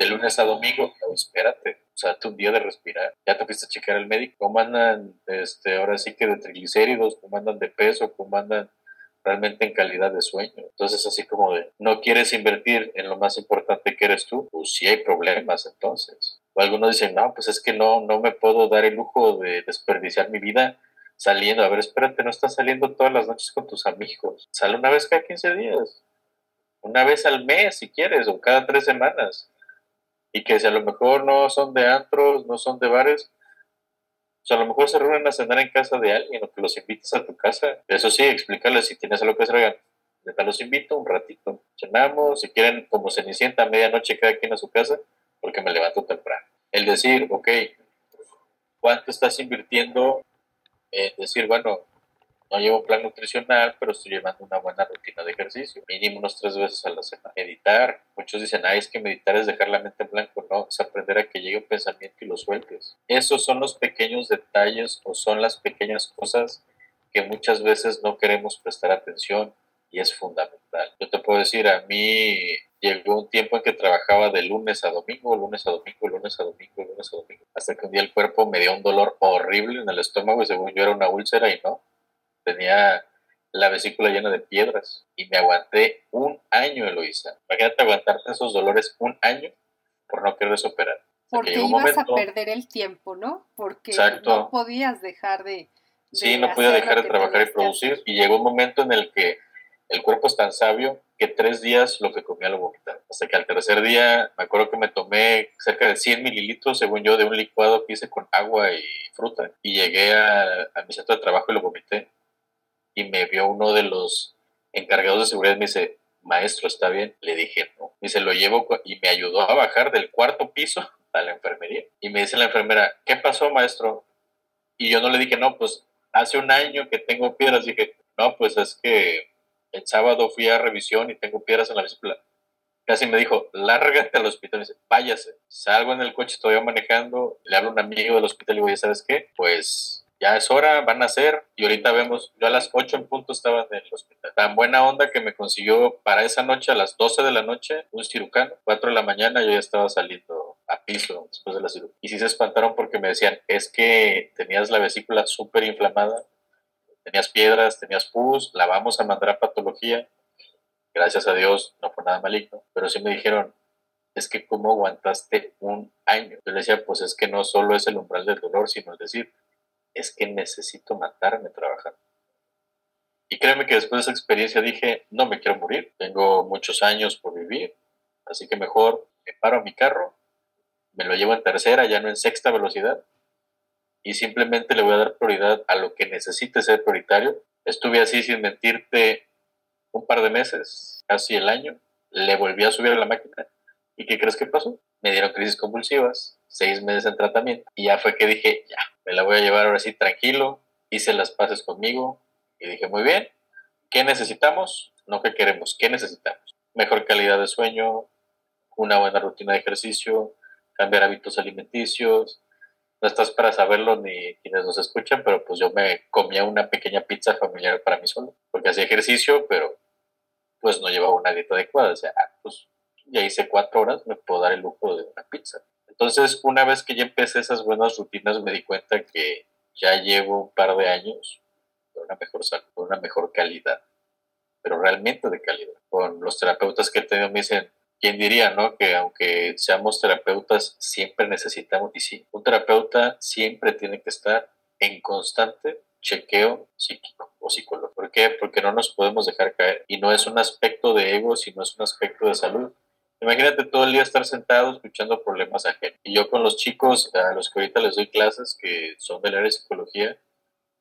de lunes a domingo, no, espérate, o sea, tú un día de respirar, ya te fuiste a checar al médico, cómo andan, este, ahora sí que de triglicéridos, cómo andan de peso, cómo andan realmente en calidad de sueño. Entonces, así como de, no quieres invertir en lo más importante que eres tú, pues sí hay problemas entonces. O algunos dicen, no, pues es que no, no me puedo dar el lujo de desperdiciar mi vida saliendo. A ver, espérate, no estás saliendo todas las noches con tus amigos. Sale una vez cada 15 días. Una vez al mes, si quieres, o cada tres semanas. Y que si a lo mejor no son de antros, no son de bares, a lo mejor se reúnen a cenar en casa de alguien o que los invites a tu casa. Eso sí, explícales si tienes algo que se regalan. Los invito un ratito. Cenamos, si quieren, como cenicienta, a medianoche cada quien a su casa, porque me levanto temprano. El decir, ok, ¿cuánto estás invirtiendo? En decir, bueno, no llevo plan nutricional, pero estoy llevando una buena rutina de ejercicio, mínimo unos tres veces a la semana. Meditar, muchos dicen, ay, es que meditar es dejar la mente en blanco. No, es aprender a que llegue un pensamiento y lo sueltes. Esos son los pequeños detalles o son las pequeñas cosas que muchas veces no queremos prestar atención y es fundamental. Yo te puedo decir, a mí llegó un tiempo en que trabajaba de lunes a domingo, lunes a domingo, lunes a domingo, lunes a domingo, hasta que un día el cuerpo me dio un dolor horrible en el estómago y según yo era una úlcera y no, tenía la vesícula llena de piedras y me aguanté un año, Eloisa. Imagínate aguantarte esos dolores un año por no querer operar. Porque ibas a perder el tiempo, ¿no? Porque no podías dejar de... sí, no podía dejar de trabajar y producir. Y llegó un momento en el que el cuerpo es tan sabio que tres días lo que comía lo vomitaba. Hasta que al tercer día, me acuerdo que me tomé cerca de 100 mililitros, según yo, de un licuado que hice con agua y fruta. Y llegué a, a mi centro de trabajo y lo vomité y me vio uno de los encargados de seguridad y me dice, maestro, ¿está bien? Le dije, no. Y se lo llevo y me ayudó a bajar del cuarto piso (laughs) a la enfermería. Y me dice la enfermera, ¿qué pasó, maestro? Y yo no le dije, no, pues hace un año que tengo piedras. Dije, no, pues es que el sábado fui a revisión y tengo piedras en la bicicleta casi me dijo, lárgate al hospital. Y dice, váyase. Salgo en el coche, estoy manejando, le hablo a un amigo del hospital y digo, ¿ya sabes qué? Pues ya es hora, van a ser. Y ahorita vemos, yo a las 8 en punto estaba en el hospital. Tan buena onda que me consiguió para esa noche, a las 12 de la noche, un cirujano. 4 de la mañana yo ya estaba saliendo a piso después de la cirugía. Y sí se espantaron porque me decían, es que tenías la vesícula súper inflamada, tenías piedras, tenías pus, la vamos a mandar a patología Gracias a Dios no fue nada maligno, pero sí me dijeron, es que cómo aguantaste un año. Yo le decía, pues es que no solo es el umbral del dolor, sino es decir, es que necesito matarme trabajando. Y créeme que después de esa experiencia dije, no me quiero morir, tengo muchos años por vivir, así que mejor me paro a mi carro, me lo llevo en tercera, ya no en sexta velocidad, y simplemente le voy a dar prioridad a lo que necesite ser prioritario. Estuve así sin mentirte un par de meses, casi el año, le volví a subir a la máquina. ¿Y qué crees que pasó? Me dieron crisis convulsivas, seis meses en tratamiento. Y ya fue que dije, ya, me la voy a llevar ahora sí tranquilo. Hice las paces conmigo y dije, muy bien, ¿qué necesitamos? No qué queremos, ¿qué necesitamos? Mejor calidad de sueño, una buena rutina de ejercicio, cambiar hábitos alimenticios, no estás para saberlo ni quienes nos escuchan, pero pues yo me comía una pequeña pizza familiar para mí solo, porque hacía ejercicio, pero pues no llevaba una dieta adecuada. O sea, ah, pues ya hice cuatro horas, me puedo dar el lujo de una pizza. Entonces, una vez que ya empecé esas buenas rutinas, me di cuenta que ya llevo un par de años con una mejor salud, con una mejor calidad, pero realmente de calidad. Con los terapeutas que he tenido me dicen, ¿quién diría, no? Que aunque seamos terapeutas, siempre necesitamos, y sí, un terapeuta siempre tiene que estar en constante chequeo psíquico o psicológico. ¿Por qué? Porque no nos podemos dejar caer. Y no es un aspecto de ego, sino es un aspecto de salud. Imagínate todo el día estar sentado escuchando problemas ajenos. Y yo con los chicos a los que ahorita les doy clases, que son del área de psicología,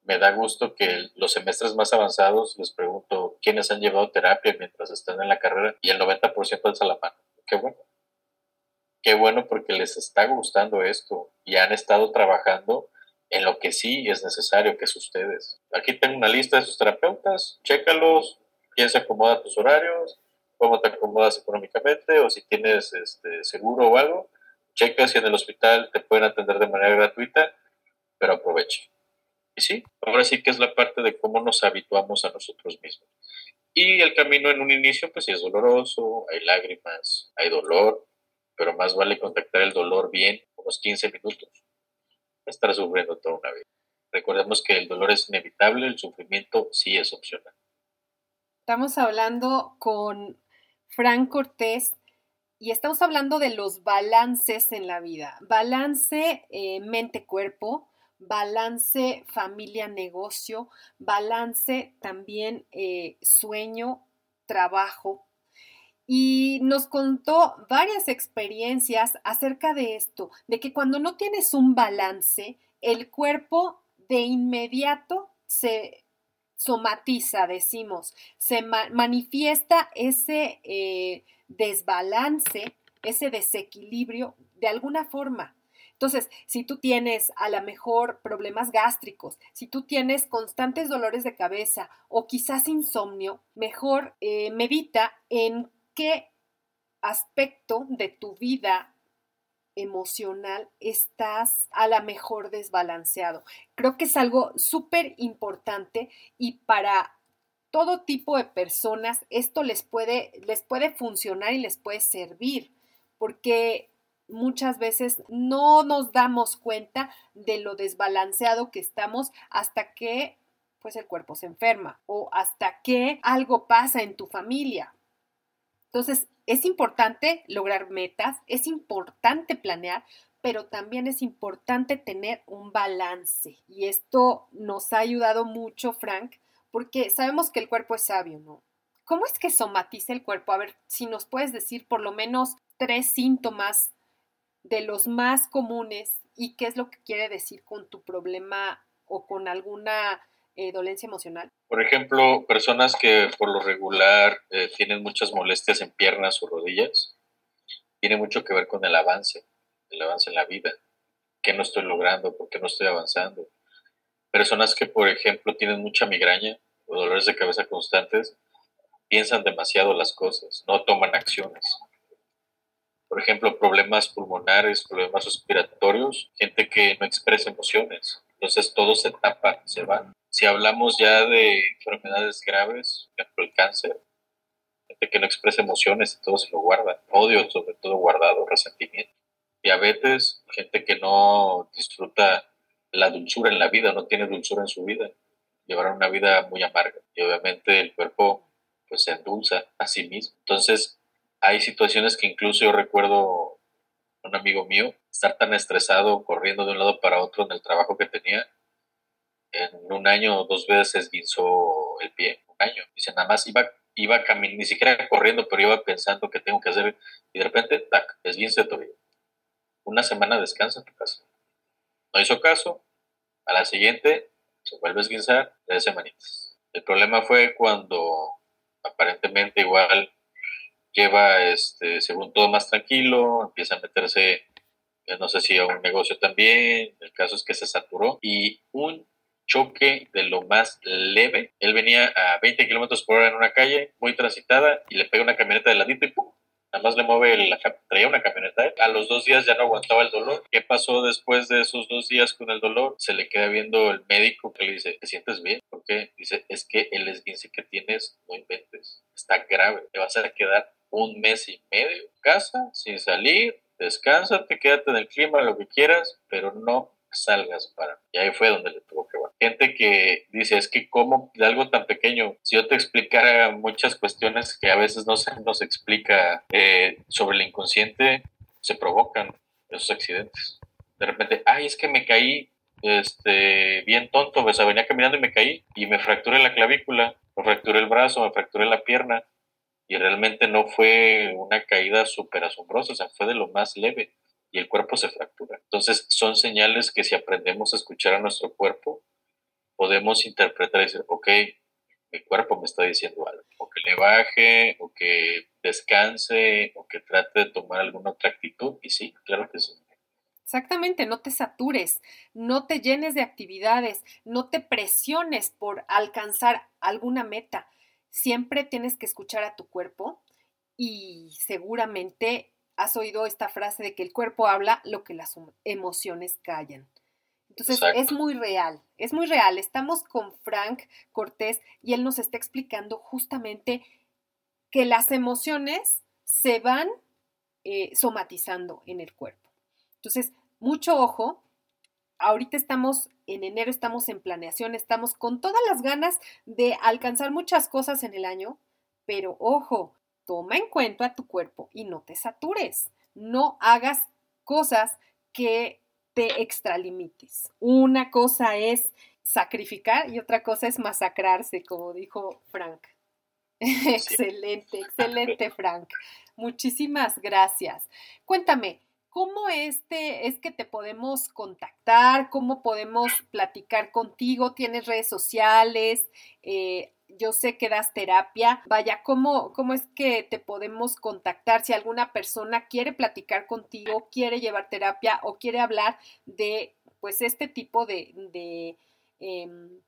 me da gusto que los semestres más avanzados les pregunto quiénes han llevado terapia mientras están en la carrera y el 90% alza la mano. Qué bueno. Qué bueno porque les está gustando esto y han estado trabajando en lo que sí es necesario, que es ustedes. Aquí tengo una lista de sus terapeutas, chécalos, quién se acomoda a tus horarios, cómo te acomodas económicamente o si tienes este, seguro o algo, checa si en el hospital te pueden atender de manera gratuita, pero aproveche. Y sí, ahora sí que es la parte de cómo nos habituamos a nosotros mismos. Y el camino en un inicio, pues sí es doloroso, hay lágrimas, hay dolor, pero más vale contactar el dolor bien, unos 15 minutos, estar sufriendo toda una vida. Recordemos que el dolor es inevitable, el sufrimiento sí es opcional. Estamos hablando con Frank Cortés y estamos hablando de los balances en la vida. Balance eh, mente-cuerpo, balance familia-negocio, balance también eh, sueño-trabajo. Y nos contó varias experiencias acerca de esto, de que cuando no tienes un balance, el cuerpo de inmediato se somatiza, decimos, se manifiesta ese eh, desbalance, ese desequilibrio de alguna forma. Entonces, si tú tienes a lo mejor problemas gástricos, si tú tienes constantes dolores de cabeza o quizás insomnio, mejor eh, medita en qué aspecto de tu vida emocional estás a la mejor desbalanceado. Creo que es algo súper importante y para todo tipo de personas esto les puede, les puede funcionar y les puede servir porque muchas veces no nos damos cuenta de lo desbalanceado que estamos hasta que pues el cuerpo se enferma o hasta que algo pasa en tu familia. Entonces, es importante lograr metas, es importante planear, pero también es importante tener un balance. Y esto nos ha ayudado mucho, Frank, porque sabemos que el cuerpo es sabio, ¿no? ¿Cómo es que somatiza el cuerpo? A ver, si nos puedes decir por lo menos tres síntomas de los más comunes y qué es lo que quiere decir con tu problema o con alguna eh, dolencia emocional? Por ejemplo, personas que por lo regular eh, tienen muchas molestias en piernas o rodillas, tiene mucho que ver con el avance, el avance en la vida. ¿Qué no estoy logrando? ¿Por qué no estoy avanzando? Personas que, por ejemplo, tienen mucha migraña o dolores de cabeza constantes, piensan demasiado las cosas, no toman acciones. Por ejemplo, problemas pulmonares, problemas respiratorios, gente que no expresa emociones. Entonces todo se tapa, se va. Si hablamos ya de enfermedades graves, por ejemplo el cáncer, gente que no expresa emociones y todo se lo guarda. Odio sobre todo guardado, resentimiento. Diabetes, gente que no disfruta la dulzura en la vida, no tiene dulzura en su vida. Llevará una vida muy amarga. Y obviamente el cuerpo pues se endulza a sí mismo. Entonces, hay situaciones que incluso yo recuerdo un amigo mío estar tan estresado corriendo de un lado para otro en el trabajo que tenía. En un año o dos veces esguinzó el pie, un año. Dice, nada más iba, iba caminando, ni siquiera corriendo, pero iba pensando que tengo que hacer. Y de repente, tac, esguince todavía. Una semana descansa en tu casa. No hizo caso. A la siguiente, se vuelve a esguinzar tres semanitas. El problema fue cuando aparentemente igual lleva, este, según todo, más tranquilo, empieza a meterse, eh, no sé si a un negocio también, el caso es que se saturó y un choque de lo más leve, él venía a 20 kilómetros por hora en una calle muy transitada y le pega una camioneta de ladito y ¡pum! Nada más le mueve, la, traía una camioneta. A los dos días ya no aguantaba el dolor. ¿Qué pasó después de esos dos días con el dolor? Se le queda viendo el médico que le dice, ¿te sientes bien? ¿Por qué? Dice, es que el esguince que tienes, no inventes. Está grave. Te vas a quedar un mes y medio en casa, sin salir, descansate, quédate en el clima, lo que quieras, pero no salgas para. Y ahí fue donde le tuvo que. Gente que dice, es que como de algo tan pequeño, si yo te explicara muchas cuestiones que a veces no se nos explica eh, sobre el inconsciente, se provocan esos accidentes. De repente, ay, es que me caí este, bien tonto, pues venía caminando y me caí y me fracturé la clavícula, me fracturé el brazo, me fracturé la pierna y realmente no fue una caída súper asombrosa, o sea, fue de lo más leve y el cuerpo se fractura. Entonces son señales que si aprendemos a escuchar a nuestro cuerpo, podemos interpretar y decir, ok, mi cuerpo me está diciendo algo, o que le baje, o que descanse, o que trate de tomar alguna otra actitud, y sí, claro que sí. Exactamente, no te satures, no te llenes de actividades, no te presiones por alcanzar alguna meta. Siempre tienes que escuchar a tu cuerpo y seguramente has oído esta frase de que el cuerpo habla lo que las emociones callan. Entonces es muy real, es muy real. Estamos con Frank Cortés y él nos está explicando justamente que las emociones se van eh, somatizando en el cuerpo. Entonces, mucho ojo. Ahorita estamos en enero, estamos en planeación, estamos con todas las ganas de alcanzar muchas cosas en el año, pero ojo, toma en cuenta a tu cuerpo y no te satures. No hagas cosas que te extralimites. Una cosa es sacrificar y otra cosa es masacrarse, como dijo Frank. (laughs) excelente, excelente, Frank. Muchísimas gracias. Cuéntame, ¿cómo este es que te podemos contactar? ¿Cómo podemos platicar contigo? ¿Tienes redes sociales? Eh, yo sé que das terapia. Vaya, ¿cómo, ¿cómo es que te podemos contactar si alguna persona quiere platicar contigo, quiere llevar terapia o quiere hablar de pues este tipo de, em,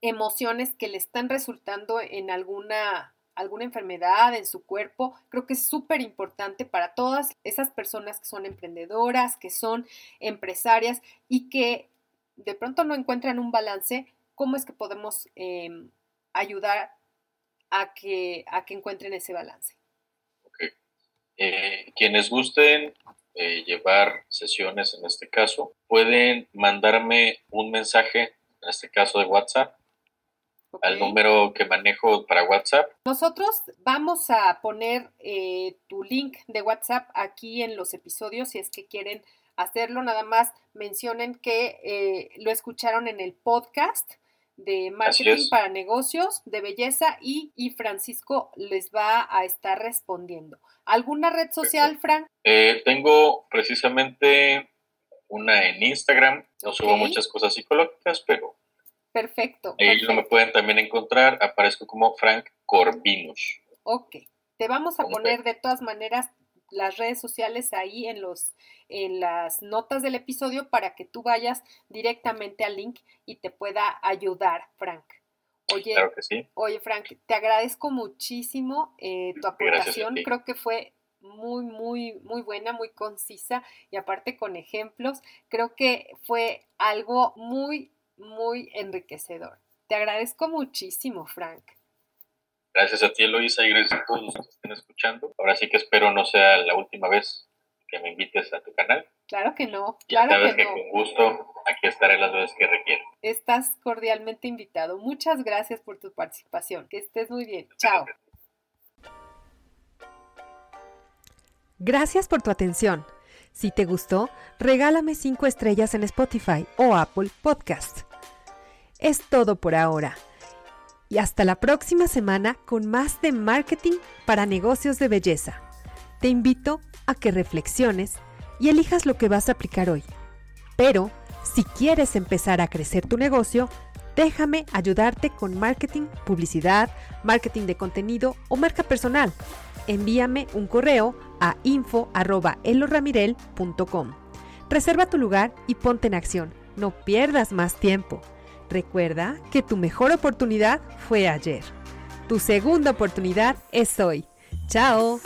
emociones que le están resultando en alguna alguna enfermedad en su cuerpo, creo que es súper importante para todas esas personas que son emprendedoras, que son empresarias y que de pronto no encuentran un balance, ¿cómo es que podemos em, ayudar a que, a que encuentren ese balance. Eh, quienes gusten eh, llevar sesiones en este caso, pueden mandarme un mensaje, en este caso de WhatsApp, al número que manejo para WhatsApp. Nosotros vamos a poner eh, tu link de WhatsApp aquí en los episodios si es que quieren hacerlo. Nada más mencionen que lo escucharon en el podcast de marketing para negocios, de belleza y, Francisco les va a estar respondiendo. ¿Alguna red social, Fran? Eh, tengo precisamente una en Instagram, no subo muchas cosas psicológicas, pero... Perfecto. Ahí lo me pueden también encontrar, aparezco como Frank Corvinus. Ok, te vamos a poner de todas maneras las redes sociales ahí en los en las notas del episodio para que tú vayas directamente al link y te pueda ayudar, Frank. Oye, claro que sí. Oye, Frank, te agradezco muchísimo eh, tu aportación. Creo que fue muy, muy, muy buena, muy concisa y aparte con ejemplos. Creo que fue algo muy, muy enriquecedor. Te agradezco muchísimo, Frank. Gracias a ti, Eloisa, y gracias a todos los que estén escuchando. Ahora sí que espero no sea la última vez que me invites a tu canal. Claro que no, claro que, no. con gusto aquí estaré las veces que requieras. Estás cordialmente invitado. Muchas gracias por tu participación. Que estés muy bien. Chao. Gracias por tu atención. Si te gustó, regálame 5 estrellas en Spotify o Apple Podcast. Es todo por ahora y hasta la próxima semana con más de marketing para negocios de belleza. Te invito a que reflexiones y elijas lo que vas a aplicar hoy. Pero, si quieres empezar a crecer tu negocio, déjame ayudarte con marketing, publicidad, marketing de contenido o marca personal. Envíame un correo a info.eloramirel.com. Reserva tu lugar y ponte en acción. No pierdas más tiempo. Recuerda que tu mejor oportunidad fue ayer. Tu segunda oportunidad es hoy. ¡Chao!